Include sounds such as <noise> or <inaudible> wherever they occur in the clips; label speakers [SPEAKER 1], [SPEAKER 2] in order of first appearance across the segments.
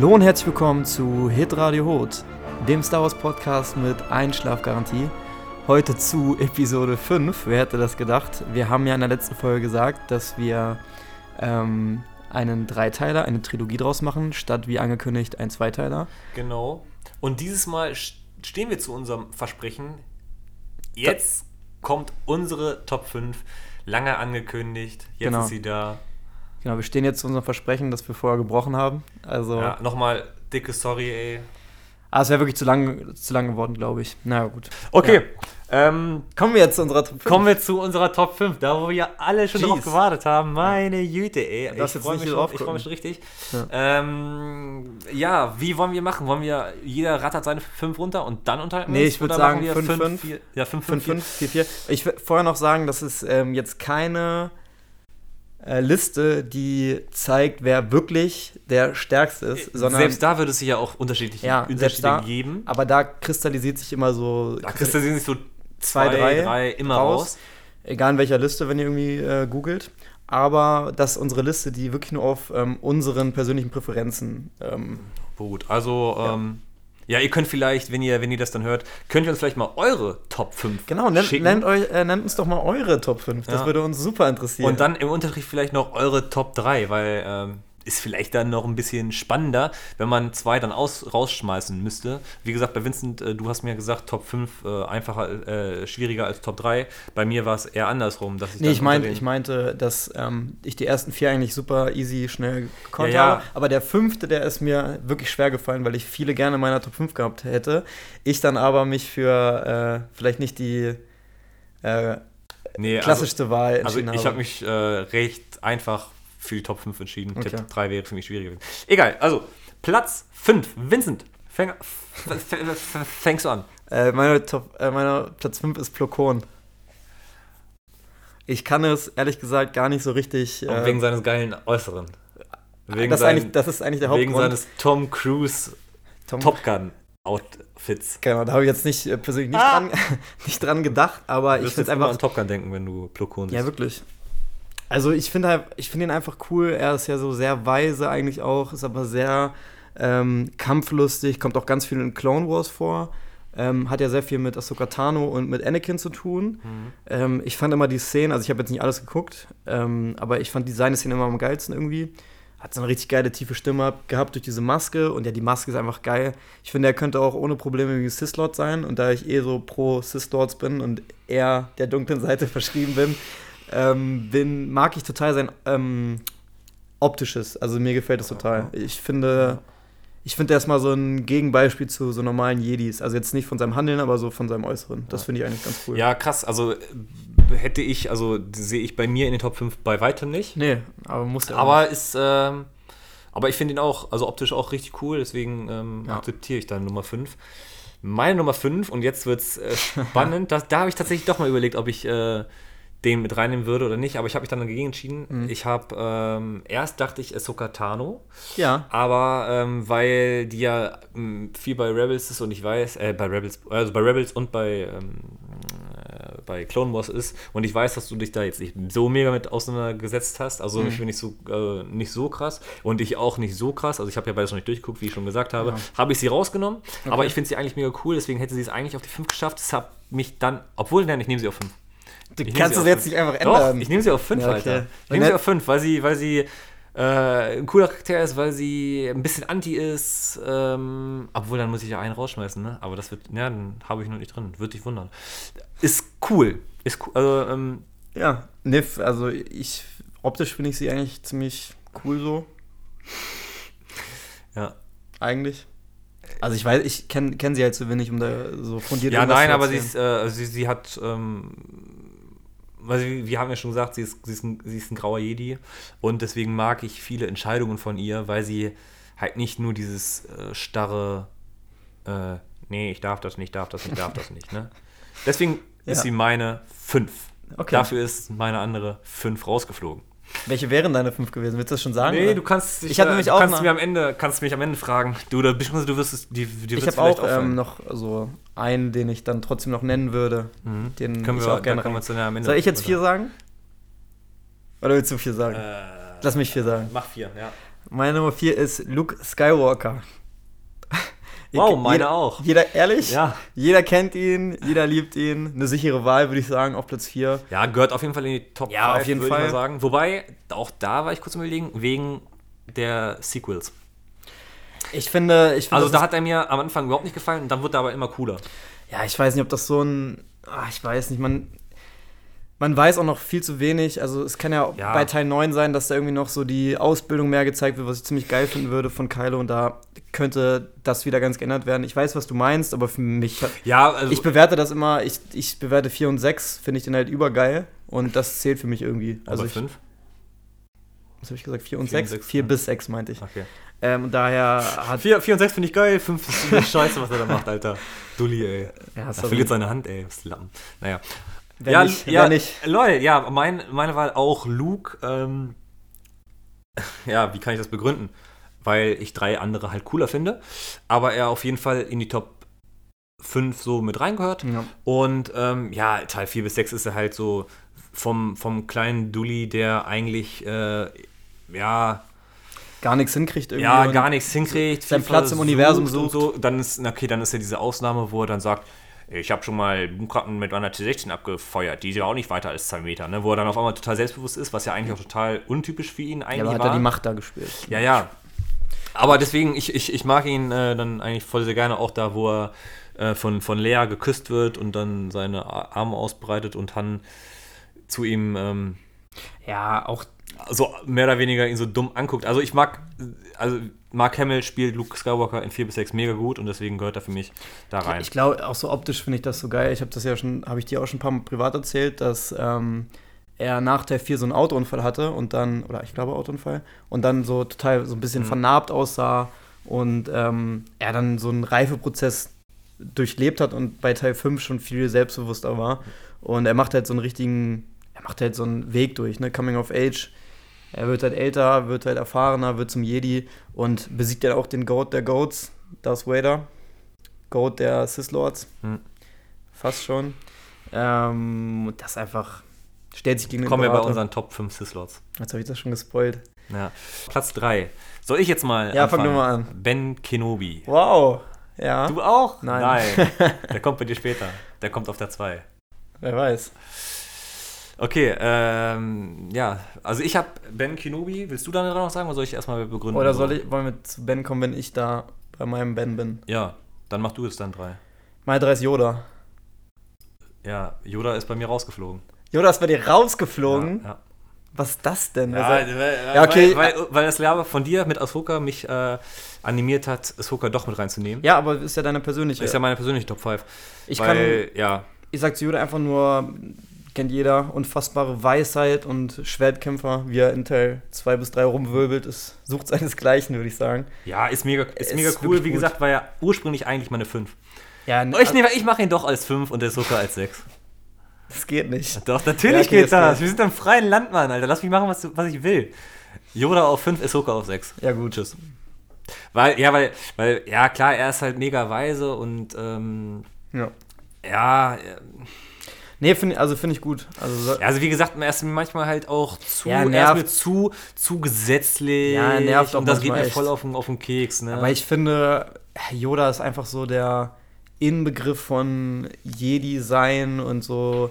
[SPEAKER 1] Hallo und herzlich willkommen zu Hit Radio Hot, dem Star Wars Podcast mit Einschlafgarantie. Heute zu Episode 5. Wer hätte das gedacht? Wir haben ja in der letzten Folge gesagt, dass wir ähm, einen Dreiteiler, eine Trilogie draus machen, statt wie angekündigt ein Zweiteiler.
[SPEAKER 2] Genau. Und dieses Mal stehen wir zu unserem Versprechen. Jetzt kommt unsere Top 5. Lange angekündigt. Jetzt
[SPEAKER 1] Genau.
[SPEAKER 2] ist sie da.
[SPEAKER 1] Genau, wir stehen jetzt zu unserem Versprechen, das wir vorher gebrochen haben. Also,
[SPEAKER 2] Ja, nochmal dicke Sorry, ey.
[SPEAKER 1] ah, es wäre wirklich zu lang, zu lang geworden, glaube ich. Na ja, gut.
[SPEAKER 2] Okay. Ähm,
[SPEAKER 1] Kommen wir jetzt zu unserer Top 5.
[SPEAKER 2] kommen wir zu unserer Top 5, da wo wir alle schon drauf
[SPEAKER 1] Jeez.
[SPEAKER 2] gewartet haben. Meine Güte, ey.
[SPEAKER 1] darfst
[SPEAKER 2] Ich freue mich, schon-
[SPEAKER 1] drauf
[SPEAKER 2] ich freu mich schon richtig.
[SPEAKER 1] Ja.
[SPEAKER 2] Ähm, ja, wie wollen wir machen? Wollen wir, jeder rattert seine 5 runter und dann unterhalten
[SPEAKER 1] Nee, ich würd
[SPEAKER 2] Oder
[SPEAKER 1] sagen
[SPEAKER 2] machen wir
[SPEAKER 1] fünf,
[SPEAKER 2] fünf,
[SPEAKER 1] fünf.
[SPEAKER 2] vier- Ja, 5,
[SPEAKER 1] 5,
[SPEAKER 2] 5,
[SPEAKER 1] 5, 4, 4. Ich will vorher noch sagen, das ist ähm, jetzt keine äh, Liste, die zeigt, wer wirklich der Stärkste ist, sondern
[SPEAKER 2] Selbst da würde es sich ja auch unterschiedlich,
[SPEAKER 1] ja,
[SPEAKER 2] Unterschiede
[SPEAKER 1] da,
[SPEAKER 2] geben.
[SPEAKER 1] aber da kristallisiert sich immer so
[SPEAKER 2] Da kristallisieren sich so
[SPEAKER 1] zwei, drei,
[SPEAKER 2] drei immer
[SPEAKER 1] raus.
[SPEAKER 2] raus.
[SPEAKER 1] Egal in welcher Liste, wenn ihr irgendwie äh, googelt. Aber das ist unsere Liste, die wirklich nur auf ähm, unseren persönlichen Präferenzen. Ähm,
[SPEAKER 2] Gut, also ähm, ja, ihr könnt vielleicht, wenn ihr, wenn ihr das dann hört, könnt ihr uns vielleicht mal eure Top 5
[SPEAKER 1] genau, nennt,
[SPEAKER 2] schicken.
[SPEAKER 1] nennt, euch, äh, nennt uns doch mal eure Top 5. Das
[SPEAKER 2] Ja.
[SPEAKER 1] würde uns super interessieren.
[SPEAKER 2] Und dann im Unterricht vielleicht noch eure Top 3, weil ähm, ist vielleicht dann noch ein bisschen spannender, wenn man zwei dann aus, rausschmeißen müsste. Wie gesagt, bei Vincent, äh, du hast mir gesagt, Top 5 äh, einfacher, äh, schwieriger als Top 3. Bei mir war es eher andersrum, dass ich
[SPEAKER 1] Nee, ich, mein,
[SPEAKER 2] unter den-
[SPEAKER 1] ich meinte, dass ähm, ich die ersten vier eigentlich super easy, schnell gekonnt
[SPEAKER 2] Ja, ja.
[SPEAKER 1] Aber der fünfte, der ist mir wirklich schwer gefallen, weil ich viele gerne in meiner Top 5 gehabt hätte. Ich dann aber mich für äh, vielleicht nicht die äh,
[SPEAKER 2] nee, also-
[SPEAKER 1] klassischste Wahl
[SPEAKER 2] Also
[SPEAKER 1] entschieden
[SPEAKER 2] ich habe
[SPEAKER 1] habe.
[SPEAKER 2] mich äh, recht einfach für die Top 5 entschieden.
[SPEAKER 1] Okay.
[SPEAKER 2] Top 3 wäre für mich schwieriger gewesen. Egal, also Platz 5. Vincent, fäng, fängst du an.
[SPEAKER 1] Äh, meine Top, äh, meiner Platz 5 ist Plokon. Ich kann es ehrlich gesagt gar nicht so richtig. Äh,
[SPEAKER 2] wegen seines geilen Äußeren. Wegen,
[SPEAKER 1] das, ist
[SPEAKER 2] sein-
[SPEAKER 1] eigentlich, das ist eigentlich der
[SPEAKER 2] wegen
[SPEAKER 1] Hauptgrund.
[SPEAKER 2] seines Tom Cruise
[SPEAKER 1] Tom-
[SPEAKER 2] Top Gun Outfits.
[SPEAKER 1] Genau, da habe ich jetzt nicht äh, persönlich nicht,
[SPEAKER 2] Ah!
[SPEAKER 1] dran, <laughs> nicht dran gedacht, aber
[SPEAKER 2] Du
[SPEAKER 1] ich finde einfach
[SPEAKER 2] an Top Gun denken, wenn du Plokon siehst.
[SPEAKER 1] Ja, wirklich. Also ich finde halt, ich finde ihn einfach cool. Er ist ja so sehr weise eigentlich auch, ist aber sehr ähm, kampflustig, kommt auch ganz viel in Clone Wars vor. Ähm, hat ja sehr viel mit Ahsoka Tano und mit Anakin zu tun.
[SPEAKER 2] Mhm.
[SPEAKER 1] Ähm, ich fand immer die Szenen, also ich habe jetzt nicht alles geguckt, ähm, aber ich fand die seine Szene immer am geilsten irgendwie. Hat so eine richtig geile tiefe Stimme gehabt durch diese Maske und ja, die Maske ist einfach geil. Ich finde, er könnte auch ohne Probleme irgendwie Sith-Lord sein und da ich eh so pro Sith-Lords bin und eher der dunklen Seite <laughs> verschrieben bin, ähm, bin, mag ich total sein ähm, optisches. Also mir gefällt das total. Ich finde, ich finde, er ist mal so ein Gegenbeispiel zu so normalen Jedis. Also jetzt nicht von seinem Handeln, aber so von seinem Äußeren. Das finde ich eigentlich ganz cool.
[SPEAKER 2] Ja, krass. Also hätte ich, also sehe ich bei mir in den Top 5 bei weitem nicht.
[SPEAKER 1] Nee, aber muss ja. auch
[SPEAKER 2] Aber ist, ähm, aber ich finde ihn auch, also optisch auch richtig cool, deswegen ähm,
[SPEAKER 1] Ja.
[SPEAKER 2] akzeptiere ich dann Nummer 5. Meine Nummer 5, und jetzt wird es äh, spannend, <laughs> das, da habe ich tatsächlich doch mal überlegt, ob ich äh, den mit reinnehmen würde oder nicht, aber ich habe mich dann dagegen entschieden.
[SPEAKER 1] Mhm.
[SPEAKER 2] Ich habe, ähm, erst dachte ich Ahsoka Tano.
[SPEAKER 1] Ja.
[SPEAKER 2] aber ähm, weil die ja ähm, viel bei Rebels ist und ich weiß, äh, bei Rebels, also bei Rebels und bei, ähm, äh, bei Clone Wars ist und ich weiß, dass du dich da jetzt nicht so mega mit auseinandergesetzt hast, also ich bin nicht so, äh, nicht so krass und ich auch nicht so krass, also ich habe ja beides noch nicht durchgeguckt, wie ich schon gesagt habe,
[SPEAKER 1] Ja.
[SPEAKER 2] habe ich sie rausgenommen, aber ich finde sie eigentlich mega cool, deswegen hätte sie es eigentlich auf die 5 geschafft, das hat mich dann, obwohl, nein, ich nehme sie auf 5.
[SPEAKER 1] Du
[SPEAKER 2] Ich
[SPEAKER 1] kannst
[SPEAKER 2] sie
[SPEAKER 1] jetzt nicht einfach
[SPEAKER 2] Doch,
[SPEAKER 1] ändern.
[SPEAKER 2] ich nehme sie auf 5,
[SPEAKER 1] Ja, okay.
[SPEAKER 2] Alter. Ich nehme sie auf 5, weil sie, weil sie äh, ein cooler Charakter ist, weil sie ein bisschen anti ist. Ähm, obwohl, dann muss ich ja einen rausschmeißen, ne? Aber das wird, ja, dann habe ich noch nicht drin. Würde dich wundern. Ist cool. Ist cool. Also, ähm,
[SPEAKER 1] Ja, Niff, also ich, optisch finde ich sie eigentlich ziemlich cool so,
[SPEAKER 2] ja.
[SPEAKER 1] eigentlich. Also ich weiß, ich kenne kenn sie halt zu wenig, um da so fundiert
[SPEAKER 2] Ja, nein,
[SPEAKER 1] zu
[SPEAKER 2] aber sie, ist, äh, sie, sie hat, ähm, weil sie, wir haben ja schon gesagt, sie ist, sie, ist ein, sie ist ein grauer Jedi und deswegen mag ich viele Entscheidungen von ihr, weil sie halt nicht nur dieses äh, starre, äh, nee, ich darf das nicht, darf das nicht, darf das <laughs> nicht, ne? Deswegen ist
[SPEAKER 1] Ja.
[SPEAKER 2] sie meine 5.
[SPEAKER 1] Okay.
[SPEAKER 2] Dafür ist meine andere 5 rausgeflogen.
[SPEAKER 1] Welche wären deine fünf gewesen? Willst du das schon sagen?
[SPEAKER 2] Nee,
[SPEAKER 1] oder?
[SPEAKER 2] du kannst dich,
[SPEAKER 1] Ich hab
[SPEAKER 2] äh,
[SPEAKER 1] nämlich auch
[SPEAKER 2] kannst mir am Ende, kannst mich am Ende fragen. Du, oder du wirst es, die, dir
[SPEAKER 1] ich habe
[SPEAKER 2] vielleicht
[SPEAKER 1] auch ähm, noch so einen, den ich dann trotzdem noch nennen würde.
[SPEAKER 2] Mhm.
[SPEAKER 1] Den
[SPEAKER 2] können
[SPEAKER 1] ich
[SPEAKER 2] wir,
[SPEAKER 1] auch gerne
[SPEAKER 2] können wir
[SPEAKER 1] Soll ich jetzt vier sagen? Oder willst du vier sagen?
[SPEAKER 2] Äh,
[SPEAKER 1] Lass mich vier sagen.
[SPEAKER 2] Mach vier, ja.
[SPEAKER 1] Meine Nummer 4 ist Luke Skywalker. <laughs>
[SPEAKER 2] Wow, meine
[SPEAKER 1] jeder,
[SPEAKER 2] auch.
[SPEAKER 1] Jeder, ehrlich?
[SPEAKER 2] Ja.
[SPEAKER 1] Jeder kennt ihn, jeder liebt ihn. Eine sichere Wahl, würde ich sagen, auf Platz 4.
[SPEAKER 2] Ja, gehört auf jeden Fall in die Top
[SPEAKER 1] Ja, auf jeden
[SPEAKER 2] würde
[SPEAKER 1] Fall.
[SPEAKER 2] ich mal sagen. Wobei, auch da war ich kurz überlegen, wegen der Sequels.
[SPEAKER 1] Ich finde, ich finde
[SPEAKER 2] Also da hat er mir am Anfang überhaupt nicht gefallen und dann wird er aber immer cooler.
[SPEAKER 1] Ja, ich weiß nicht, ob das so ein. Ah, ich weiß nicht, man. Man weiß auch noch viel zu wenig. Also, es kann ja,
[SPEAKER 2] Ja.
[SPEAKER 1] bei Teil 9 sein, dass da irgendwie noch so die Ausbildung mehr gezeigt wird, was ich ziemlich geil finden würde von Kylo. Und da könnte das wieder ganz geändert werden. Ich weiß, was du meinst, aber für mich.
[SPEAKER 2] Ja, also
[SPEAKER 1] Ich bewerte das immer. Ich, ich bewerte 4 und 6, finde ich den halt übergeil. Und das zählt für mich irgendwie.
[SPEAKER 2] also
[SPEAKER 1] Also, ich,
[SPEAKER 2] fünf.
[SPEAKER 1] Was habe ich gesagt? 4 und
[SPEAKER 2] Vier und
[SPEAKER 1] 6?
[SPEAKER 2] sechs,
[SPEAKER 1] 4
[SPEAKER 2] ja.
[SPEAKER 1] bis 6 meinte ich.
[SPEAKER 2] Okay.
[SPEAKER 1] Ähm, und daher hat.
[SPEAKER 2] 4, vier und 6 finde ich geil, 5 ist scheiße, was er da macht, Alter. Dulli, ey.
[SPEAKER 1] Ja,
[SPEAKER 2] Er verliert seine Hand, ey. Lappen. Naja.
[SPEAKER 1] Wenn
[SPEAKER 2] ja,
[SPEAKER 1] nicht,
[SPEAKER 2] ja,
[SPEAKER 1] nicht.
[SPEAKER 2] Lol, ja, mein, meine Wahl auch Luke. Ähm, <laughs> ja, wie kann ich das begründen? Weil ich drei andere halt cooler finde, aber er auf jeden Fall in die Top 5 so mit reingehört.
[SPEAKER 1] Ja.
[SPEAKER 2] Und ähm, ja, Teil 4 bis 6 ist er halt so vom, vom kleinen Dulli, der eigentlich, äh, ja,
[SPEAKER 1] Gar nichts hinkriegt irgendwie.
[SPEAKER 2] ja, gar nichts hinkriegt.
[SPEAKER 1] seinen Platz im Universum
[SPEAKER 2] und
[SPEAKER 1] sucht.
[SPEAKER 2] So. Dann ist, okay, dann ist ja diese Ausnahme, wo er dann sagt, ich habe schon mal Boomkratten mit einer T16 abgefeuert, die ist ja auch nicht weiter als 2 Meter, ne? wo er dann auf einmal total selbstbewusst ist, was ja eigentlich auch total untypisch für ihn eigentlich
[SPEAKER 1] Ja, aber hat
[SPEAKER 2] war.
[SPEAKER 1] er die Macht da gespielt.
[SPEAKER 2] Ja, ja. Aber deswegen, ich, ich, ich mag ihn äh, dann eigentlich voll sehr gerne auch da, wo er äh, von, von Lea geküsst wird und dann seine Arme ausbreitet und Han zu ihm ähm,
[SPEAKER 1] Ja, auch
[SPEAKER 2] so mehr oder weniger ihn so dumm anguckt. Also ich mag, also Mark Hamill spielt Luke Skywalker in 4 bis 6 mega gut und deswegen gehört er für mich da rein.
[SPEAKER 1] Ich glaube, auch so optisch finde ich das so geil. Ich habe das ja schon, habe ich dir auch schon ein paar Mal privat erzählt, dass ähm, er nach Teil 4 so einen Autounfall hatte und dann, oder ich glaube Autounfall, und dann so total so ein bisschen
[SPEAKER 2] Mhm.
[SPEAKER 1] vernarbt aussah und ähm, er dann so einen Reifeprozess durchlebt hat und bei Teil 5 schon viel selbstbewusster war. Und er macht halt so einen richtigen, er macht halt so einen Weg durch, ne? Coming of Age. Er wird halt älter, wird halt erfahrener, wird zum Jedi und besiegt ja auch den Goat der Goats, Darth Vader. Goat der Sith Lords.
[SPEAKER 2] Hm.
[SPEAKER 1] Fast schon. Ähm, das einfach stellt sich gegen den
[SPEAKER 2] Kommen wir bei unseren Top 5 Sith-Lots.
[SPEAKER 1] Jetzt habe ich das schon gespoilt.
[SPEAKER 2] Ja. Platz 3. Soll ich jetzt mal
[SPEAKER 1] Ja, fang
[SPEAKER 2] anfangen?
[SPEAKER 1] du mal an.
[SPEAKER 2] Ben Kenobi.
[SPEAKER 1] Wow. Ja.
[SPEAKER 2] Du auch?
[SPEAKER 1] Nein. <laughs>
[SPEAKER 2] Der kommt bei dir später. Der kommt auf der 2.
[SPEAKER 1] Wer weiß.
[SPEAKER 2] Okay, ähm, ja, also ich habe Ben Kenobi. Willst du da noch sagen oder soll ich erstmal begründen?
[SPEAKER 1] Oder soll ich, wollen wir zu Ben kommen, wenn ich da bei meinem Ben bin?
[SPEAKER 2] Ja, dann mach du es dann 3.
[SPEAKER 1] Meine drei ist Yoda.
[SPEAKER 2] Ja, Yoda ist bei mir rausgeflogen.
[SPEAKER 1] Yoda ist bei dir rausgeflogen.
[SPEAKER 2] Ja, ja.
[SPEAKER 1] Was ist das denn?
[SPEAKER 2] Ja,
[SPEAKER 1] Was-
[SPEAKER 2] weil,
[SPEAKER 1] Ja, okay.
[SPEAKER 2] weil, weil, weil das Laber von dir mit Ahsoka mich äh, animiert hat, Ahsoka doch mit reinzunehmen.
[SPEAKER 1] ja, aber ist ja deine persönliche.
[SPEAKER 2] Ist ja meine persönliche Top 5.
[SPEAKER 1] ich kann,
[SPEAKER 2] ja,
[SPEAKER 1] ich sag zu Yoda einfach nur, kennt jeder, unfassbare Weisheit und Schwertkämpfer, wie er in Teil 2 bis 3 rumwirbelt, ist, sucht seinesgleichen, würde ich sagen.
[SPEAKER 2] ja, ist mega, ist
[SPEAKER 1] Ist
[SPEAKER 2] mega cool. Wie gesagt, war ja ursprünglich eigentlich meine 5.
[SPEAKER 1] Ja,
[SPEAKER 2] Ich, nehme- ich mache ihn doch als 5 und Ahsoka als 6.
[SPEAKER 1] das geht nicht.
[SPEAKER 2] Doch, natürlich
[SPEAKER 1] Ja, okay,
[SPEAKER 2] geht
[SPEAKER 1] das
[SPEAKER 2] das. Wir sind im freien Land, Mann, Alter. Lass mich machen, was, was ich will. Yoda auf 5, Ahsoka auf 6.
[SPEAKER 1] Ja, gut.
[SPEAKER 2] Tschüss. Weil, ja, weil, weil, ja, klar, er ist halt mega weise und, ähm,
[SPEAKER 1] Ja.
[SPEAKER 2] ja, äh,
[SPEAKER 1] Nee, find, also finde ich gut. Also, so-
[SPEAKER 2] Ja, also wie gesagt, er ist mir manchmal halt auch zu,
[SPEAKER 1] Ja,
[SPEAKER 2] er
[SPEAKER 1] nervt.
[SPEAKER 2] mir zu, zu gesetzlich.
[SPEAKER 1] Ja, er nervt auch
[SPEAKER 2] Und das geht mir voll
[SPEAKER 1] echt.
[SPEAKER 2] auf den, auf den Keks, ne?
[SPEAKER 1] Aber ich finde, Yoda ist einfach so der Inbegriff von Jedi sein und so.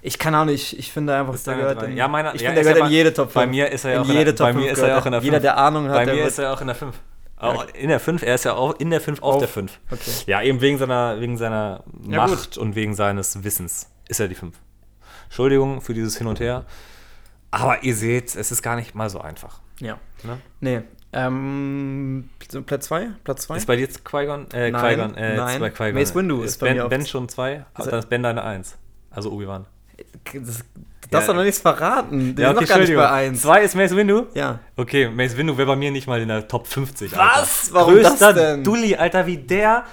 [SPEAKER 1] Ich kann auch nicht, ich finde einfach,
[SPEAKER 2] Ist
[SPEAKER 1] der gehört in,
[SPEAKER 2] Ja, meiner-
[SPEAKER 1] ich
[SPEAKER 2] ja,
[SPEAKER 1] finde, der
[SPEAKER 2] ja
[SPEAKER 1] gehört in jede Top 5.
[SPEAKER 2] bei mir ist er ja auch
[SPEAKER 1] in jede
[SPEAKER 2] der-
[SPEAKER 1] Top
[SPEAKER 2] bei
[SPEAKER 1] 5
[SPEAKER 2] mir ist er ja auch in der
[SPEAKER 1] Jeder,
[SPEAKER 2] fünf.
[SPEAKER 1] der Ahnung hat,
[SPEAKER 2] Bei mir ist er auch in der 5. Auch in der 5, er ist ja auch in der 5 auf,
[SPEAKER 1] Auf.
[SPEAKER 2] der 5.
[SPEAKER 1] Okay.
[SPEAKER 2] Ja, eben wegen seiner, wegen seiner
[SPEAKER 1] Ja,
[SPEAKER 2] Macht und wegen seines Wissens ist er die 5. Entschuldigung für dieses Hin und Her. Aber ihr seht, es ist gar nicht mal so einfach.
[SPEAKER 1] Ja.
[SPEAKER 2] Ne?
[SPEAKER 1] Nee. Ähm, Platz 2? Platz 2?
[SPEAKER 2] Ist bei dir jetzt Qui-Gon? Äh,
[SPEAKER 1] Nein,
[SPEAKER 2] Qui-Gon, äh,
[SPEAKER 1] nein.
[SPEAKER 2] zwei Qui-Gon.
[SPEAKER 1] Mace Windu ist bei
[SPEAKER 2] ben,
[SPEAKER 1] mir auf-
[SPEAKER 2] Ben schon 2,
[SPEAKER 1] Ist er-
[SPEAKER 2] dann ist Ben deine 1. Also Obi-Wan.
[SPEAKER 1] Das, du darfst
[SPEAKER 2] Ja.
[SPEAKER 1] doch noch nichts verraten. Der
[SPEAKER 2] Ja,
[SPEAKER 1] ist noch gar nicht bei 1.
[SPEAKER 2] 2 ist Mace Windu?
[SPEAKER 1] Ja.
[SPEAKER 2] Okay, Mace Windu wäre bei mir nicht mal in der Top 50.
[SPEAKER 1] Was?
[SPEAKER 2] Alter.
[SPEAKER 1] Warum das
[SPEAKER 2] Größter
[SPEAKER 1] denn?
[SPEAKER 2] Dulli, Alter, wie der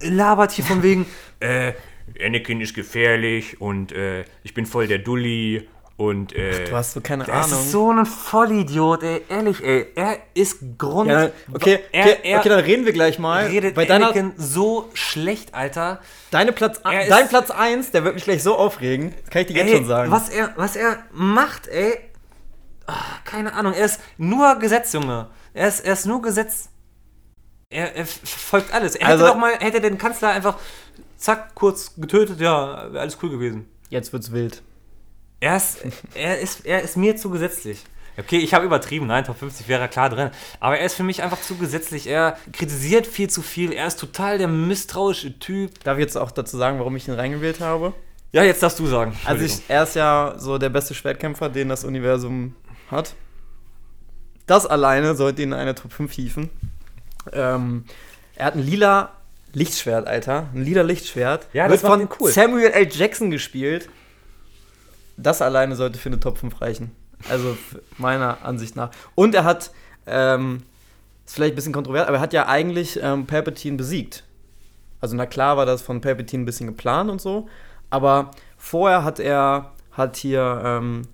[SPEAKER 2] labert hier von wegen, <laughs> äh, Anakin ist gefährlich und äh, ich bin voll der Dulli und äh,
[SPEAKER 1] Du hast so keine Ahnung.
[SPEAKER 2] ist so ein Vollidiot, ey, ehrlich, ey. Er ist Grund.
[SPEAKER 1] ja, okay,
[SPEAKER 2] er,
[SPEAKER 1] okay,
[SPEAKER 2] er
[SPEAKER 1] okay, dann reden wir gleich mal.
[SPEAKER 2] redet
[SPEAKER 1] bei deiner,
[SPEAKER 2] Anakin so schlecht, Alter.
[SPEAKER 1] deine Platz,
[SPEAKER 2] Er ist-
[SPEAKER 1] dein Platz 1, der wird mich gleich so aufregen. Das kann ich dir jetzt
[SPEAKER 2] Ey,
[SPEAKER 1] schon sagen.
[SPEAKER 2] Was er, was er macht, ey. Ah, keine Ahnung, er ist nur Gesetz, Junge. Er ist, er ist nur Gesetz. Er, er folgt alles. Er
[SPEAKER 1] Also-
[SPEAKER 2] hätte doch mal, hätte den Kanzler einfach zack, kurz getötet, ja, wäre alles cool gewesen.
[SPEAKER 1] Jetzt wird's wild.
[SPEAKER 2] Er ist, er ist, er ist mir zu gesetzlich. Okay, ich habe übertrieben, nein, Top 50 wäre klar drin. Aber er ist für mich einfach zu gesetzlich. Er kritisiert viel zu viel. Er ist total der misstrauische Typ.
[SPEAKER 1] Darf ich jetzt auch dazu sagen, warum ich ihn reingewählt habe?
[SPEAKER 2] Ja, jetzt darfst du sagen.
[SPEAKER 1] Also ich, er ist ja so der beste Schwertkämpfer, den das Universum hat. Das alleine sollte ihn in eine Top 5 hieven. Ähm, er hat ein lila Lichtschwert, Alter. Ein lila Lichtschwert.
[SPEAKER 2] Ja, das Wird
[SPEAKER 1] von
[SPEAKER 2] cool.
[SPEAKER 1] Samuel L. Jackson gespielt. Das alleine sollte für eine Top 5 reichen. Also meiner Ansicht nach. Und er hat, ähm, ist vielleicht ein bisschen kontrovers, aber er hat ja eigentlich ähm, Palpatine besiegt. Also na klar war das von Palpatine ein bisschen geplant und so, aber vorher hat er, hat hier ähm,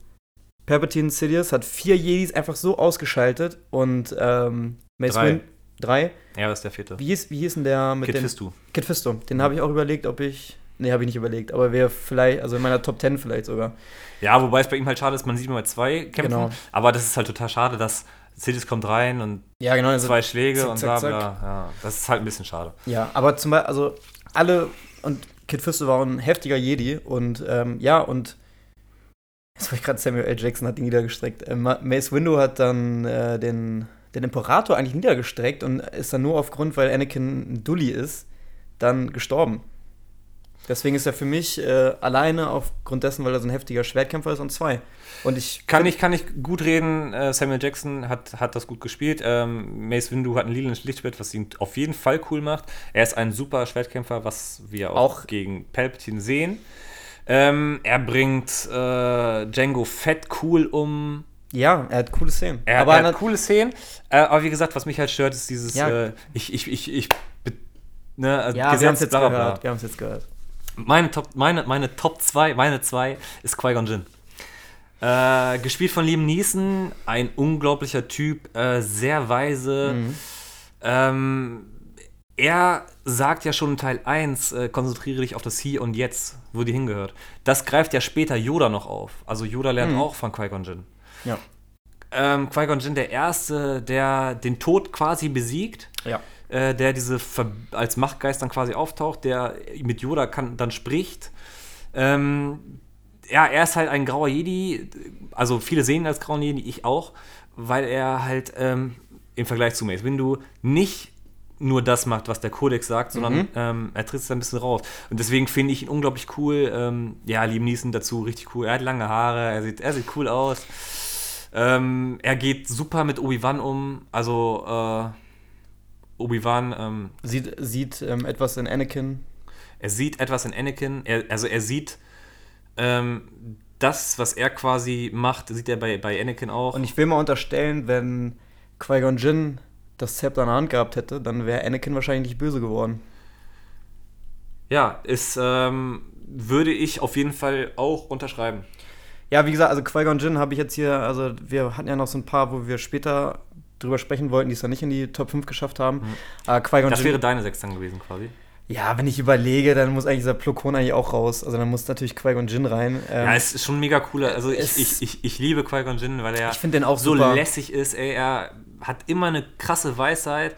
[SPEAKER 1] Palpatine Sidious hat vier Jedis einfach so ausgeschaltet und ähm, Mace Windu 3.
[SPEAKER 2] Ja, das ist der vierte.
[SPEAKER 1] Wie hieß, wie hieß denn der mit
[SPEAKER 2] Kid
[SPEAKER 1] dem.
[SPEAKER 2] Fisto.
[SPEAKER 1] Kid Fisto. Den mhm. habe ich auch überlegt, ob ich. Nee, habe ich nicht überlegt, aber wäre vielleicht, also in meiner Top 10 vielleicht sogar.
[SPEAKER 2] Ja, wobei es bei ihm halt schade ist, man sieht immer zwei Kämpfen.
[SPEAKER 1] Genau.
[SPEAKER 2] Aber das ist halt total schade, dass Cities kommt rein und
[SPEAKER 1] ja, genau, also
[SPEAKER 2] zwei Schläge
[SPEAKER 1] zick,
[SPEAKER 2] und bla bla. Ja, das ist halt ein bisschen schade.
[SPEAKER 1] Ja, aber zum Beispiel, also alle und Kid Fisto war ein heftiger Jedi und ähm, ja, und jetzt war ich gerade Samuel L. Jackson hat ihn niedergestreckt. Ähm, Mace Window hat dann äh, den den Imperator eigentlich niedergestreckt und ist dann nur aufgrund, weil Anakin ein Dulli ist, dann gestorben. Deswegen ist er für mich äh, alleine aufgrund dessen, weil er so ein heftiger Schwertkämpfer ist und zwei. Und ich
[SPEAKER 2] Kann ich, kann ich gut reden, äh, Samuel Jackson hat, hat das gut gespielt. Ähm, Mace Windu hat ein lilanes Lichtschwert, was ihn auf jeden Fall cool macht. Er ist ein super Schwertkämpfer, was wir auch,
[SPEAKER 1] Auch-
[SPEAKER 2] gegen Palpatine sehen. Ähm, er bringt äh, Django Fett cool um.
[SPEAKER 1] Ja, er hat coole Szenen.
[SPEAKER 2] Er,
[SPEAKER 1] aber
[SPEAKER 2] er hat coole Szenen. Äh, aber wie gesagt, was mich halt stört, ist dieses
[SPEAKER 1] Ja.
[SPEAKER 2] äh, ich, ich, ich, ich, ne, äh,
[SPEAKER 1] ja, wir haben es jetzt
[SPEAKER 2] bla, bla, bla.
[SPEAKER 1] gehört. Wir haben es jetzt gehört.
[SPEAKER 2] Meine Top, meine, meine Top 2, meine 2 ist Qui-Gon Jinn. Äh, gespielt von Liam Neeson, ein unglaublicher Typ, äh, sehr weise.
[SPEAKER 1] Mhm.
[SPEAKER 2] Ähm, er sagt ja schon in Teil 1, äh, konzentriere dich auf das Hier und Jetzt, wo die hingehört. Das greift ja später Yoda noch auf. Also Yoda lernt
[SPEAKER 1] Mhm.
[SPEAKER 2] auch von Qui-Gon Jinn.
[SPEAKER 1] Ja.
[SPEAKER 2] Ähm, Qui-Gon Jinn der Erste, der den Tod quasi besiegt
[SPEAKER 1] Ja.
[SPEAKER 2] äh, der diese Ver als Machtgeist dann quasi auftaucht, der mit Yoda kann, dann spricht. Ähm, ja, er ist halt ein grauer Jedi, also viele sehen ihn als grauen Jedi, ich auch, weil er halt ähm, im Vergleich zu Mace Windu nicht nur das macht, was der Kodex sagt, sondern
[SPEAKER 1] Mhm.
[SPEAKER 2] ähm, er tritt es ein bisschen raus. Und deswegen finde ich ihn unglaublich cool. Ähm, ja, Liam Neeson dazu richtig cool. Er hat lange Haare, er sieht, er sieht cool aus. Ähm, er geht super mit Obi-Wan um. Also, äh, Obi-Wan, ähm,
[SPEAKER 1] Sieht, sieht ähm, etwas in Anakin.
[SPEAKER 2] er sieht etwas in Anakin, er, also er sieht ähm, das, was er quasi macht, sieht er bei, bei Anakin auch.
[SPEAKER 1] Und ich will mal unterstellen, wenn Qui-Gon Jinn das Zepter in der Hand gehabt hätte, dann wäre Anakin wahrscheinlich nicht böse geworden.
[SPEAKER 2] ja, ist, ähm, würde ich auf jeden Fall auch unterschreiben.
[SPEAKER 1] Ja, wie gesagt, also Qui-Gon Jinn habe ich jetzt hier, also wir hatten ja noch so ein paar, wo wir später drüber sprechen wollten, die es dann nicht in die Top 5 geschafft haben.
[SPEAKER 2] Mhm. Das
[SPEAKER 1] Jinn,
[SPEAKER 2] wäre deine Sechs dann gewesen quasi.
[SPEAKER 1] ja, wenn ich überlege, dann muss eigentlich dieser Plo Koon eigentlich auch raus. Also dann muss natürlich Qui-Gon Jinn rein. Ähm,
[SPEAKER 2] Ja, es ist schon mega cooler. Also ich, ich, ich, ich liebe Qui-Gon Jinn, weil er
[SPEAKER 1] Ich den auch
[SPEAKER 2] so
[SPEAKER 1] super.
[SPEAKER 2] lässig ist. Ey, er hat immer eine krasse Weisheit,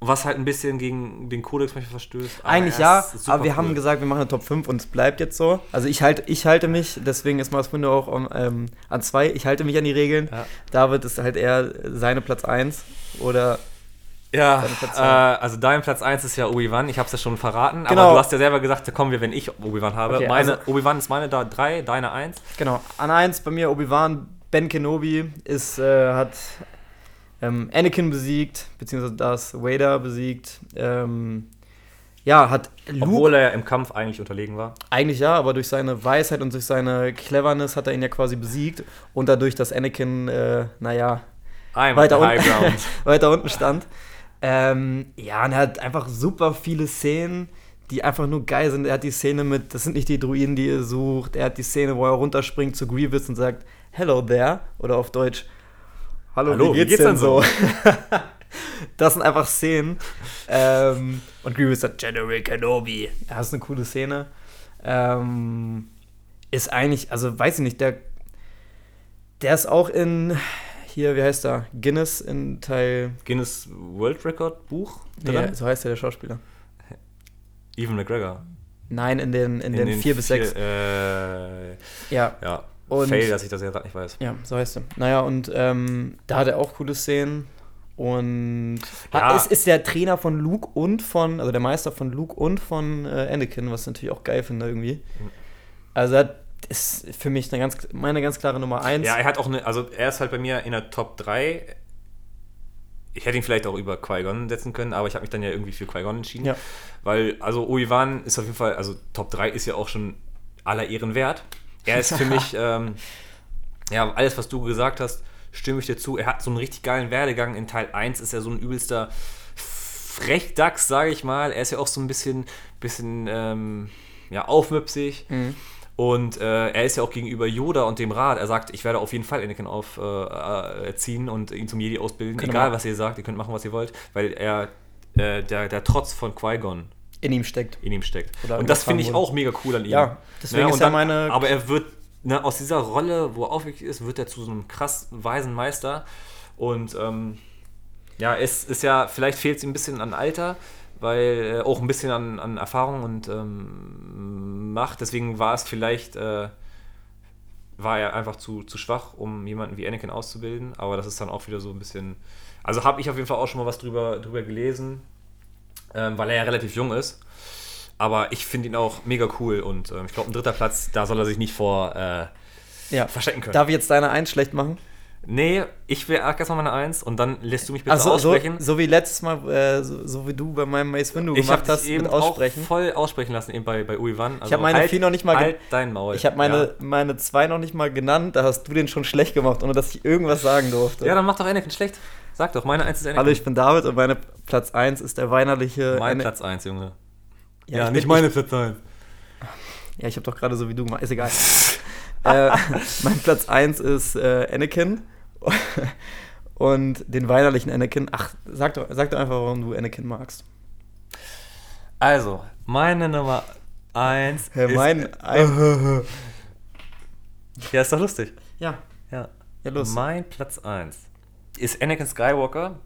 [SPEAKER 2] was halt ein bisschen gegen den Kodex manchmal verstößt. aber
[SPEAKER 1] Eigentlich ja, aber wir
[SPEAKER 2] cool.
[SPEAKER 1] haben gesagt, wir machen eine Top 5 und es bleibt jetzt so. Also ich, halt, ich halte mich, deswegen ist Mars Window auch um, ähm, an zwei, ich halte mich an die Regeln.
[SPEAKER 2] Ja.
[SPEAKER 1] David ist halt eher seine Platz 1 oder
[SPEAKER 2] Ja, äh, also dein Platz 1 ist ja Obi-Wan, ich habe es ja schon verraten,
[SPEAKER 1] Genau.
[SPEAKER 2] aber du hast ja selber gesagt, da kommen wir, wenn ich Obi-Wan habe.
[SPEAKER 1] Okay,
[SPEAKER 2] meine,
[SPEAKER 1] also-
[SPEAKER 2] Obi-Wan ist meine da 3, deine 1.
[SPEAKER 1] genau. An 1 bei mir Obi-Wan, Ben Kenobi ist, äh, hat ähm, Anakin besiegt, beziehungsweise Darth Vader besiegt. Ähm, ja, hat Luke
[SPEAKER 2] Obwohl er im Kampf eigentlich unterlegen war.
[SPEAKER 1] Eigentlich ja, aber durch seine Weisheit und durch seine Cleverness hat er ihn ja quasi besiegt. Und dadurch, dass Anakin, äh, naja, Weiter
[SPEAKER 2] ground. <laughs>
[SPEAKER 1] weiter unten stand. Ähm, ja, und er hat einfach super viele Szenen, die einfach nur geil sind. Er hat die Szene mit, das sind nicht die Druiden, die ihr sucht. Er hat die Szene, wo er runterspringt zu Grievous und sagt, Hello there. Oder auf Deutsch, Hallo,
[SPEAKER 2] Hallo,
[SPEAKER 1] wie geht's, denn so? <laughs> das sind einfach Szenen. Ähm, und Grievous sagt, General Kenobi. Ja, das ist eine coole Szene. Ähm, ist eigentlich, also weiß ich nicht, der, der ist auch in hier, wie heißt er? Guinness in Teil.
[SPEAKER 2] Guinness World Record Buch drin?
[SPEAKER 1] so heißt er, der Schauspieler.
[SPEAKER 2] Evan McGregor.
[SPEAKER 1] Nein, in den, in den, vier bis sechs.
[SPEAKER 2] Äh,
[SPEAKER 1] Ja,
[SPEAKER 2] ja.
[SPEAKER 1] Und-
[SPEAKER 2] Fail, dass ich das ja gerade nicht weiß.
[SPEAKER 1] ja, so heißt er. Naja, und ähm, da hat er auch coole Szenen. Und
[SPEAKER 2] Ja.
[SPEAKER 1] ist, ist der Trainer von Luke und von, also der Meister von Luke und von äh, Anakin, was ich natürlich auch geil finde irgendwie. Also er ist für mich eine ganz, meine ganz klare Nummer eins.
[SPEAKER 2] Ja, er hat auch eine, also er ist halt bei mir in der Top 3. Ich hätte ihn vielleicht auch über Qui-Gon setzen können, aber ich habe mich dann ja irgendwie für Qui-Gon entschieden.
[SPEAKER 1] Ja.
[SPEAKER 2] Weil, also Obi-Wan ist auf jeden Fall, also Top 3 ist ja auch schon aller Ehren wert. Er ist für mich, <laughs> ähm, ja, alles, was du gesagt hast, stimme ich dir zu. Er hat so einen richtig geilen Werdegang. In Teil 1 ist er so ein übelster Frechdachs, sage ich mal. Er ist ja auch so ein bisschen, bisschen ähm, ja, aufmüpsig.
[SPEAKER 1] Mhm.
[SPEAKER 2] Und äh, er ist ja auch gegenüber Yoda und dem Rat. Er sagt, ich werde auf jeden Fall Anakin auf, äh, äh, und ihn zum Jedi ausbilden.
[SPEAKER 1] Könnte
[SPEAKER 2] Egal, was ihr sagt, ihr könnt machen, was ihr wollt. Weil er, äh, der, der Trotz von Qui-Gon
[SPEAKER 1] in ihm steckt.
[SPEAKER 2] in ihm steckt.
[SPEAKER 1] Oder
[SPEAKER 2] und das finde ich
[SPEAKER 1] übertragen
[SPEAKER 2] auch mega cool an ihm.
[SPEAKER 1] Ja, deswegen
[SPEAKER 2] und
[SPEAKER 1] ist ja meine-
[SPEAKER 2] Aber er wird, ne, aus dieser Rolle, wo er aufwüchs ist, wird er zu so einem krass weisen Meister. Und ähm, ja, es ist ja, vielleicht fehlt es ihm ein bisschen an Alter, weil äh, auch ein bisschen an, an Erfahrung und ähm, Macht. Deswegen war es vielleicht, äh, war er einfach zu, zu schwach, um jemanden wie Anakin auszubilden. Aber das ist dann auch wieder so ein bisschen. Also habe ich auf jeden Fall auch schon mal was drüber, drüber gelesen, ähm, weil er ja relativ jung ist. Aber ich finde ihn auch mega cool und ähm, ich glaube, ein dritter Platz, da soll er sich nicht vor äh,
[SPEAKER 1] Ja.
[SPEAKER 2] verstecken können.
[SPEAKER 1] Darf ich jetzt deine Eins schlecht machen?
[SPEAKER 2] nee, ich will erstmal meine Eins und dann lässt du mich bitte
[SPEAKER 1] so,
[SPEAKER 2] aussprechen.
[SPEAKER 1] so wie letztes Mal, äh, so, so wie du bei meinem Mace Windu
[SPEAKER 2] ich
[SPEAKER 1] gemacht hast
[SPEAKER 2] eben
[SPEAKER 1] mit Aussprechen.
[SPEAKER 2] auch voll aussprechen lassen eben bei, bei Uivan. Also
[SPEAKER 1] Ich habe meine
[SPEAKER 2] halt,
[SPEAKER 1] vier noch nicht mal
[SPEAKER 2] Halt dein Maul.
[SPEAKER 1] Ich habe meine,
[SPEAKER 2] Ja.
[SPEAKER 1] meine zwei noch nicht mal genannt, da hast du den schon schlecht gemacht, ohne dass ich irgendwas sagen durfte.
[SPEAKER 2] ja, dann mach doch Anakin schlecht. Sag doch, meine Eins ist Anakin.
[SPEAKER 1] Hallo, ich bin David und meine Platz 1 ist der weinerliche.
[SPEAKER 2] mein
[SPEAKER 1] Ana-
[SPEAKER 2] Platz 1, Junge.
[SPEAKER 1] Ja, ich bin-
[SPEAKER 2] Platz 1.
[SPEAKER 1] Ja, ich habe doch gerade so wie du gemacht. Ist egal. <laughs> äh, mein Platz 1 ist äh, Anakin. <laughs> Und den weinerlichen Anakin. Ach, sag doch, sag doch einfach, warum du Anakin magst.
[SPEAKER 2] Also, meine Nummer 1
[SPEAKER 1] Hä, mein ein, <laughs>
[SPEAKER 2] Ja, ist doch lustig.
[SPEAKER 1] Ja,
[SPEAKER 2] Ja.
[SPEAKER 1] Ja, los.
[SPEAKER 2] Mein Platz 1 ist Anakin Skywalker,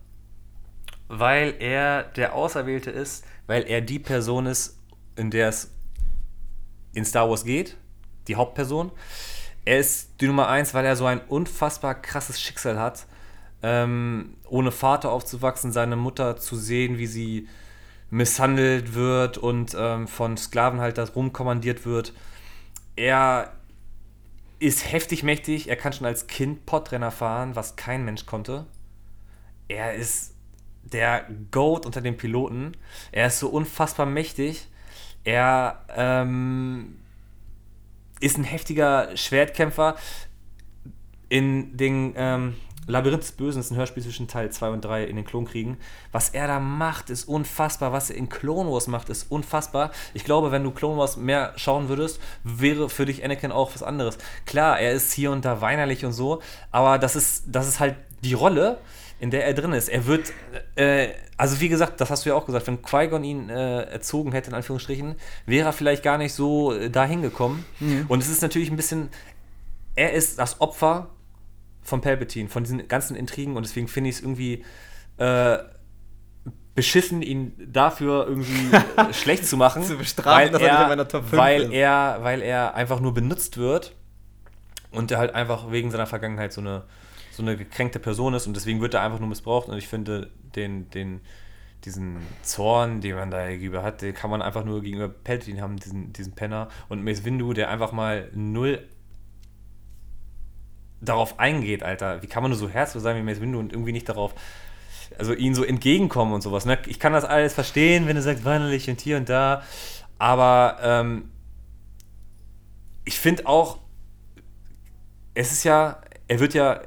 [SPEAKER 2] weil er der Auserwählte ist, weil er die Person ist, in der es in Star Wars geht, die Hauptperson. Er ist die Nummer 1, weil er so ein unfassbar krasses Schicksal hat, ähm, ohne Vater aufzuwachsen, seine Mutter zu sehen, wie sie misshandelt wird und ähm, von Sklavenhaltern rumkommandiert wird. Er ist heftig mächtig. Er kann schon als Kind Podrenner fahren, was kein Mensch konnte. Er ist der Goat unter den Piloten. Er ist so unfassbar mächtig. Er ähm, ist ein heftiger Schwertkämpfer. In den ähm, Labyrinth des Bösen ist ein Hörspiel zwischen Teil 2 und 3 in den Klonkriegen. Was er da macht, ist unfassbar. Was er in Clone Wars macht, ist unfassbar. Ich glaube, wenn du Clone Wars mehr schauen würdest, wäre für dich Anakin auch was anderes. Klar, er ist hier und da weinerlich und so, aber das ist, das ist halt die Rolle, in der er drin ist. Er wird, äh, also wie gesagt, das hast du ja auch gesagt, wenn Qui-Gon ihn äh, erzogen hätte, in Anführungsstrichen, wäre er vielleicht gar nicht so äh, dahin gekommen. Und es ist natürlich ein bisschen, er ist das Opfer von Palpatine, von diesen ganzen Intrigen und deswegen finde ich es irgendwie äh, beschissen, ihn dafür irgendwie <laughs> schlecht zu machen.
[SPEAKER 1] Zu bestrafen, dass er 5
[SPEAKER 2] weil
[SPEAKER 1] ist.
[SPEAKER 2] er, weil er einfach nur benutzt wird und er halt einfach wegen seiner Vergangenheit so eine, so eine gekränkte Person ist und deswegen wird er einfach nur missbraucht und ich finde den, den, diesen Zorn, den man da gegenüber hat, den kann man einfach nur gegenüber Palpatine haben, diesen, diesen Penner und Mace Windu, der einfach mal null darauf eingeht, Alter. Wie kann man nur so herzlos sein wie Mace Windu und irgendwie nicht darauf, also ihnen so entgegenkommen und sowas. Ne? Ich kann das alles verstehen, wenn er sagt, weinerlich und hier und da, aber ähm, ich finde auch, es ist ja, er wird ja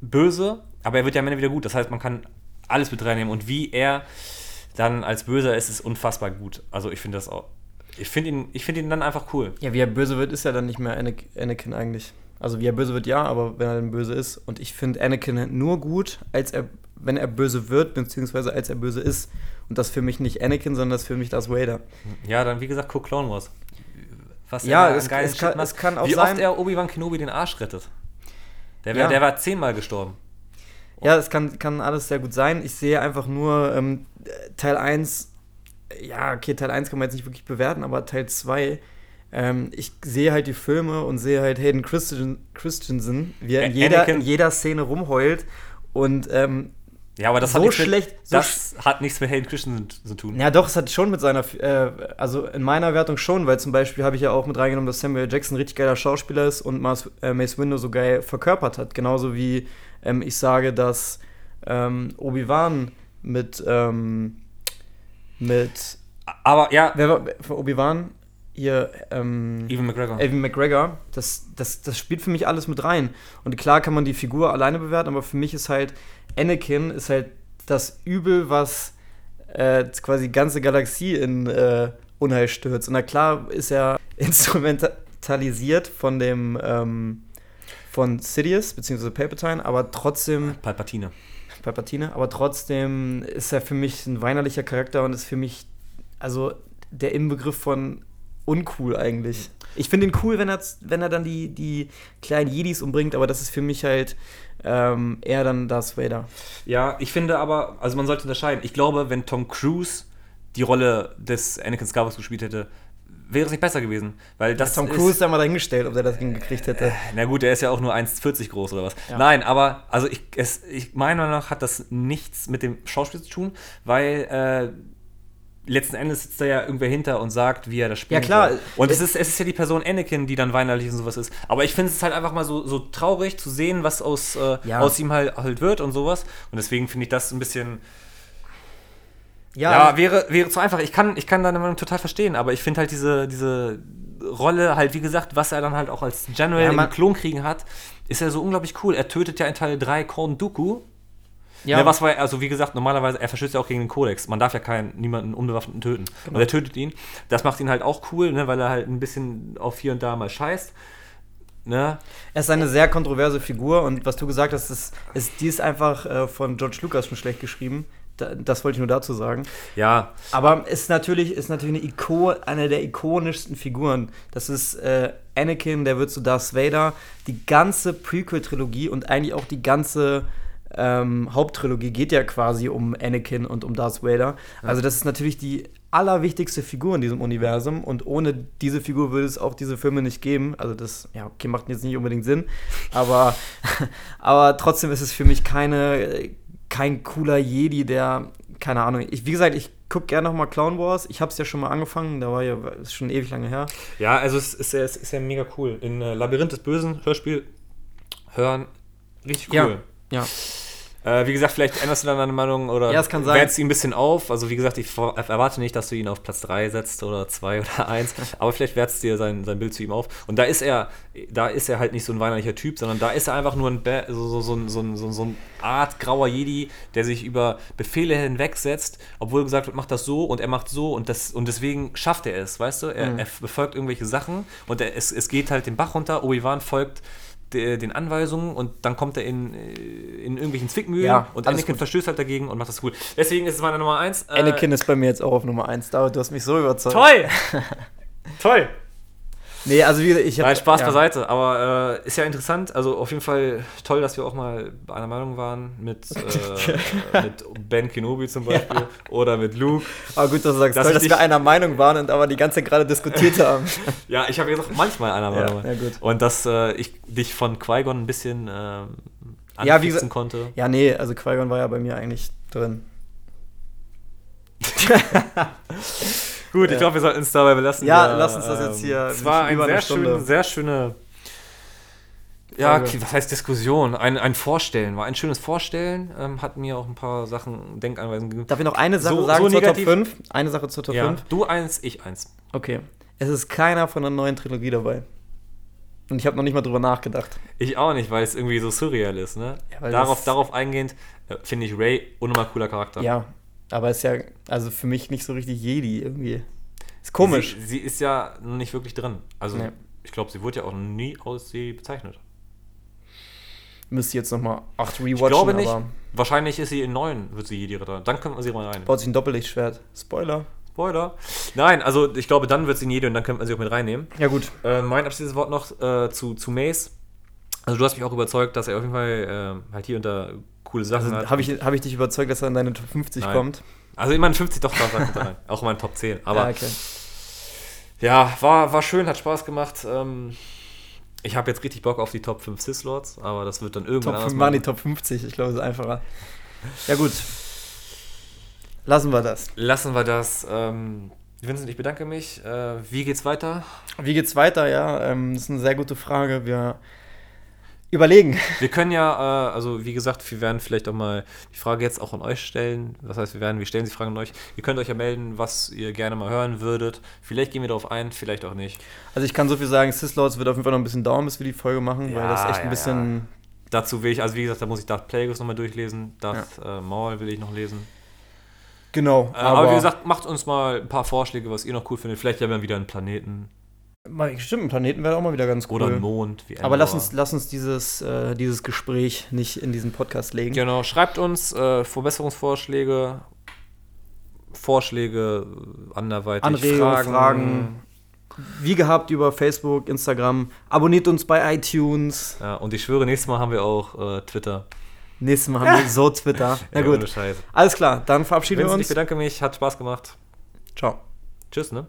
[SPEAKER 2] böse, aber er wird ja am Ende wieder gut. Das heißt, man kann alles mit reinnehmen und wie er dann als Böser ist, ist unfassbar gut. Also ich finde das auch, ich finde ihn, ich finde ihn dann einfach cool.
[SPEAKER 1] Ja, wie er böse wird, ist ja dann nicht mehr Anakin eigentlich. Also wie er böse wird, ja, aber wenn er dann böse ist. Und ich finde Anakin nur gut, als er, wenn er böse wird, beziehungsweise als er böse ist. Und das für mich nicht Anakin, sondern das für mich Darth Vader.
[SPEAKER 2] Ja, dann wie gesagt, guck Clone Wars. Was
[SPEAKER 1] Ja, es- es kann- es kann auch
[SPEAKER 2] Wie
[SPEAKER 1] sein-
[SPEAKER 2] oft er Obi-Wan Kenobi den Arsch rettet. Der, wär,
[SPEAKER 1] Ja.
[SPEAKER 2] der war zehnmal gestorben.
[SPEAKER 1] Ja, es kann, kann alles sehr gut sein. Ich sehe einfach nur ähm, Teil 1, ja, okay, Teil 1 kann man jetzt nicht wirklich bewerten, aber Teil 2, ähm, ich sehe halt die Filme und sehe halt Hayden Christensen, wie er in jeder, in jeder Szene rumheult und ähm,
[SPEAKER 2] ja, aber das
[SPEAKER 1] so
[SPEAKER 2] hat nichts
[SPEAKER 1] schlecht.
[SPEAKER 2] Mit,
[SPEAKER 1] so
[SPEAKER 2] das hat nichts mit Hayden Christensen zu tun.
[SPEAKER 1] Ja, doch, es hat schon mit seiner, äh, also in meiner Wertung schon, weil zum Beispiel habe ich ja auch mit reingenommen, dass Samuel Jackson ein richtig geiler Schauspieler ist und Mace, äh, Mace Windu so geil verkörpert hat. Genauso wie ähm, ich sage, dass ähm, Obi-Wan mit, ähm, mit,
[SPEAKER 2] Aber ja,
[SPEAKER 1] wer war, für Obi-Wan? Hier, ähm,
[SPEAKER 2] Evan McGregor.
[SPEAKER 1] Evan McGregor, das, das, das spielt für mich alles mit rein. Und klar kann man die Figur alleine bewerten, aber für mich ist halt Anakin ist halt das Übel, was äh, quasi die ganze Galaxie in äh, Unheil stürzt. Und na klar ist er <laughs> instrumentalisiert von dem ähm, von Sidious bzw. Palpatine, aber trotzdem
[SPEAKER 2] Palpatine.
[SPEAKER 1] Palpatine, aber trotzdem ist er für mich ein weinerlicher Charakter und ist für mich also der Inbegriff von uncool eigentlich. Ich finde ihn cool, wenn er, wenn er dann die, die kleinen Jedis umbringt, aber das ist für mich halt ähm, eher dann Darth Vader.
[SPEAKER 2] Ja, ich finde aber, also man sollte unterscheiden. Ich glaube, wenn Tom Cruise die Rolle des Anakin Skywalker gespielt hätte, wäre es nicht besser gewesen. Weil das
[SPEAKER 1] Tom Cruise ist, da mal dahingestellt, ob der das hingekriegt hätte.
[SPEAKER 2] Na gut, der ist ja auch nur 1,40 groß oder was.
[SPEAKER 1] Ja.
[SPEAKER 2] Nein, aber also ich, es, ich meiner Meinung nach hat das nichts mit dem Schauspiel zu tun, weil äh, letzten Endes sitzt da ja irgendwer hinter und sagt, wie er das spielt.
[SPEAKER 1] Ja, klar.
[SPEAKER 2] Und es ist, es ist ja die Person Anakin, die dann weinerlich und sowas ist. Aber ich finde es halt einfach mal so, so traurig zu sehen, was aus, äh,
[SPEAKER 1] Ja.
[SPEAKER 2] aus ihm halt, halt wird und sowas. Und deswegen finde ich das ein bisschen.
[SPEAKER 1] Ja,
[SPEAKER 2] Ja, wäre, wäre zu einfach. Ich kann, ich kann deine Meinung total verstehen, aber ich finde halt diese, diese Rolle, halt, wie gesagt, was er dann halt auch als General
[SPEAKER 1] Ja,
[SPEAKER 2] im Klonkriegen hat, ist ja so unglaublich cool. Er tötet ja in Teil 3 Korn Dooku.
[SPEAKER 1] Ja.
[SPEAKER 2] Ja. was war, also wie gesagt, normalerweise, er verstößt ja auch gegen den Kodex. Man darf ja keinen, niemanden unbewaffneten töten.
[SPEAKER 1] Genau.
[SPEAKER 2] Und er tötet ihn. Das macht ihn halt auch cool, ne, weil er halt ein bisschen auf hier und da mal scheißt. Ne?
[SPEAKER 1] Er ist eine sehr kontroverse Figur und was du gesagt hast, ist, ist die ist einfach äh, von George Lucas schon schlecht geschrieben. Da, das wollte ich nur dazu sagen.
[SPEAKER 2] Ja,
[SPEAKER 1] Aber ist natürlich, ist natürlich eine, Iko eine der ikonischsten Figuren. Das ist äh, Anakin, der wird zu Darth Vader. Die ganze Prequel-Trilogie und eigentlich auch die ganze ähm, Haupttrilogie geht ja quasi um Anakin und um Darth Vader. Also das ist natürlich die allerwichtigste Figur in diesem Universum und ohne diese Figur würde es auch diese Filme nicht geben. Also das, ja, okay, macht jetzt nicht unbedingt Sinn, aber, <laughs> aber trotzdem ist es für mich keine, kein cooler Jedi, der, keine Ahnung, ich, wie gesagt, ich gucke gerne noch mal Clown Wars. Ich habe es ja schon mal angefangen, da war ja, ist schon ewig lange her.
[SPEAKER 2] ja, also es ist, ja- es ist ja mega cool. In äh, Labyrinth des Bösen, Hörspiel, hören, richtig cool.
[SPEAKER 1] Ja.
[SPEAKER 2] Äh, wie gesagt, vielleicht änderst du dann deine Meinung oder
[SPEAKER 1] Ja,
[SPEAKER 2] wertest ihn ein bisschen auf. Also wie gesagt, ich erwarte nicht, dass du ihn auf Platz 3 setzt oder 2 <laughs> oder 1, aber vielleicht wertest du dir sein, sein Bild zu ihm auf. Und da ist er, da ist er halt nicht so ein weinerlicher Typ, sondern da ist er einfach nur ein Ba- so, so, so, ein- so, ein- so, so eine Art grauer Jedi, der sich über Befehle hinwegsetzt, obwohl gesagt wird, mach das so und er macht so und, das, und deswegen schafft er es, weißt du? Er,
[SPEAKER 1] Mhm.
[SPEAKER 2] er befolgt irgendwelche Sachen und er, es, es geht halt den Bach runter, Obi-Wan folgt den Anweisungen und dann kommt er in, äh, in irgendwelchen Zwickmühlen
[SPEAKER 1] Ja,
[SPEAKER 2] und Anakin
[SPEAKER 1] gut.
[SPEAKER 2] verstößt halt dagegen und macht das cool. Deswegen ist es meine Nummer 1. Äh,
[SPEAKER 1] Anakin ist bei mir jetzt auch auf Nummer 1. David, du hast mich so überzeugt.
[SPEAKER 2] Toll! <laughs> Toll!
[SPEAKER 1] Nee, also wie ich hab,
[SPEAKER 2] Nein, Spaß
[SPEAKER 1] ja.
[SPEAKER 2] beiseite, aber äh, ist ja interessant. Also auf jeden Fall toll, dass wir auch mal einer Meinung waren mit, <laughs> äh, mit Ben Kenobi zum Beispiel oder mit Luke.
[SPEAKER 1] Aber gut, dass du sagst,
[SPEAKER 2] Dass
[SPEAKER 1] toll, dass wir einer Meinung waren und aber die ganze Zeit gerade diskutiert <laughs> haben.
[SPEAKER 2] Ja, ich habe gesagt, manchmal einer
[SPEAKER 1] Ja,
[SPEAKER 2] Meinung.
[SPEAKER 1] ja, gut.
[SPEAKER 2] Und dass äh, ich dich von Qui-Gon ein bisschen ähm,
[SPEAKER 1] Ja, wie gesagt-
[SPEAKER 2] konnte.
[SPEAKER 1] ja, nee, also Qui-Gon war ja bei mir eigentlich drin. <laughs>
[SPEAKER 2] Gut, ich
[SPEAKER 1] Ja.
[SPEAKER 2] glaube, wir sollten es dabei belassen.
[SPEAKER 1] Ja,
[SPEAKER 2] Wir,
[SPEAKER 1] lass uns das jetzt hier
[SPEAKER 2] Es war
[SPEAKER 1] eine
[SPEAKER 2] sehr, schön, sehr schöne. Ja, was heißt Diskussion? Ein, ein Vorstellen. War ein schönes Vorstellen. Ähm, hat mir auch ein paar Sachen, Denkanweisungen gegeben.
[SPEAKER 1] Darf ich noch eine Sache
[SPEAKER 2] So-
[SPEAKER 1] sagen
[SPEAKER 2] so
[SPEAKER 1] zur
[SPEAKER 2] negativ?
[SPEAKER 1] Top 5? Eine Sache zur Top
[SPEAKER 2] Ja,
[SPEAKER 1] 5?
[SPEAKER 2] du eins, ich eins.
[SPEAKER 1] Okay. Es ist keiner von der neuen Trilogie dabei. Und ich habe noch nicht mal drüber nachgedacht.
[SPEAKER 2] Ich auch nicht, weil es irgendwie so surreal ist, ne?
[SPEAKER 1] Ja,
[SPEAKER 2] darauf, darauf eingehend äh, finde ich Ray unnormal cooler Charakter.
[SPEAKER 1] Ja, aber ist ja, also für mich nicht so richtig Jedi irgendwie. Ist komisch.
[SPEAKER 2] Sie, sie ist ja noch nicht wirklich drin. Also,
[SPEAKER 1] Nee.
[SPEAKER 2] ich glaube, sie wurde ja auch nie aus sie bezeichnet.
[SPEAKER 1] Müsste jetzt nochmal 8
[SPEAKER 2] Ich
[SPEAKER 1] rewatchen,
[SPEAKER 2] glaube nicht. Wahrscheinlich ist sie in neun, wird sie Jedi-Ritter. Dann können wir sie mal rein.
[SPEAKER 1] baut sich ein Doppellichtschwert. Spoiler.
[SPEAKER 2] Spoiler. Nein, also ich glaube, dann wird sie in Jedi und dann könnte man sie auch mit reinnehmen.
[SPEAKER 1] Ja gut.
[SPEAKER 2] Äh, mein abschließendes Wort noch äh, zu, zu Mace. Also du hast mich auch überzeugt, dass er auf jeden Fall äh, halt hier da coole Sachen
[SPEAKER 1] Also,
[SPEAKER 2] hat.
[SPEAKER 1] habe ich, hab ich dich überzeugt, dass er in deine Top 50
[SPEAKER 2] Nein.
[SPEAKER 1] kommt?
[SPEAKER 2] Also in meinen 50 doch, rein. <laughs> Auch in meinen Top 10. Aber
[SPEAKER 1] ja, okay.
[SPEAKER 2] Ja, war, war schön, hat Spaß gemacht. Ähm, ich habe jetzt richtig Bock auf die Top 5 Sith-Lords, aber das wird dann irgendwann
[SPEAKER 1] Top
[SPEAKER 2] anders
[SPEAKER 1] 5 waren die Top 50, ich glaube, es ist einfacher. Ja, gut. Lassen wir das.
[SPEAKER 2] Lassen wir das. Ähm, Vincent, ich bedanke mich. Äh, wie geht's weiter?
[SPEAKER 1] Wie geht's weiter? Ja, ähm, das ist eine sehr gute Frage. Wir überlegen. <laughs>
[SPEAKER 2] Wir können ja, äh, also wie gesagt, wir werden vielleicht auch mal die Frage jetzt auch an euch stellen. Das heißt, wir werden, wir stellen die Frage an euch. Ihr könnt euch ja melden, was ihr gerne mal hören würdet. Vielleicht gehen wir darauf ein, vielleicht auch nicht.
[SPEAKER 1] Also ich kann so viel sagen, Sislords wird auf jeden Fall noch ein bisschen dauern, bis wir die Folge machen, weil
[SPEAKER 2] Ja,
[SPEAKER 1] das echt ein
[SPEAKER 2] ja,
[SPEAKER 1] bisschen.
[SPEAKER 2] Dazu will ich, also wie gesagt, da muss ich Darth Plagueis nochmal durchlesen. Darth äh, Maul will ich noch lesen.
[SPEAKER 1] Genau.
[SPEAKER 2] Äh, aber, wie gesagt, macht uns mal ein paar Vorschläge, was ihr noch cool findet. Vielleicht haben wir wieder einen Planeten
[SPEAKER 1] mal, stimmt, ein Planeten wäre auch mal wieder ganz cool.
[SPEAKER 2] oder einen Mond. Wie
[SPEAKER 1] aber lass uns, lass uns dieses, äh, dieses Gespräch nicht in diesen Podcast legen.
[SPEAKER 2] Genau, schreibt uns äh, Verbesserungsvorschläge, Vorschläge, anderweitig
[SPEAKER 1] Anregungen, Fragen. Wie gehabt über Facebook, Instagram. Abonniert uns bei iTunes.
[SPEAKER 2] Ja, und ich schwöre, nächstes Mal haben wir auch äh, Twitter.
[SPEAKER 1] Nächstes Mal haben wir so Twitter. <laughs> Na
[SPEAKER 2] Ja,
[SPEAKER 1] gut.
[SPEAKER 2] Scheiß.
[SPEAKER 1] Alles klar, dann verabschieden wir
[SPEAKER 2] Vincent,
[SPEAKER 1] uns.
[SPEAKER 2] ich bedanke mich, hat Spaß gemacht.
[SPEAKER 1] Ciao.
[SPEAKER 2] Tschüss, ne?